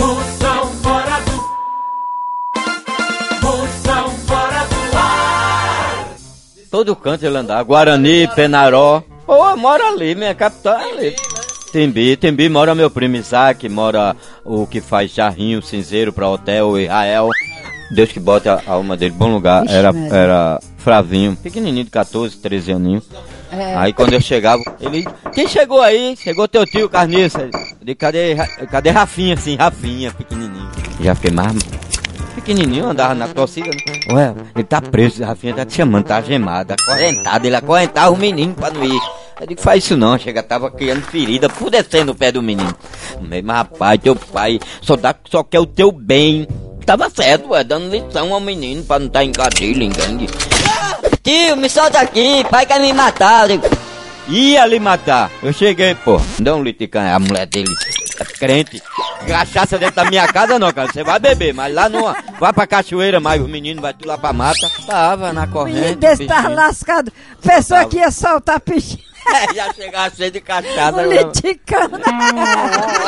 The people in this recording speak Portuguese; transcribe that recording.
Moção fora do. Moção fora do ar. Todo canto ele andava. Guarani, Penaró. Pô, mora ali, minha capital é ali. Tembi, Tembi mora meu primo Isaac, mora o que faz jarrinho cinzeiro pra hotel, Israel. Deus que bota a alma dele bom lugar. Era, era Fravinho, pequenininho de 14, 13 aninhos. É. Aí quando eu chegava, ele, quem chegou aí? Chegou teu tio, Carniça. Disse, cadê, cadê Rafinha, assim, Rafinha, pequenininho. Já fiquei mais pequenininho, andava na torcida. né? Ué, ele tá preso, Rafinha tá te chamando, tá gemado, acorrentado. Ele acorrentava o menino pra não ir. Eu digo, faz isso não, chega, tava criando ferida, pudecendo o pé do menino. Mas rapaz, teu pai só, dá, só quer o teu bem. Tava certo, ué, dando lição ao menino pra não estar tá em cadeia, em gangue. Tio, me solta aqui, pai quer me matar. Eu digo, Ia lhe matar. Eu cheguei, pô. Dá um litro de canha. A mulher dele é crente. Cachaça dentro da minha casa não, cara. Você vai beber, mas lá não. Vai pra cachoeira, mas os meninos vai tudo lá pra mata. Tava na corrente. Menino desse tava lascado. Pessoa que ia soltar peixinho. É, já chegava cheio de cachaça. Um.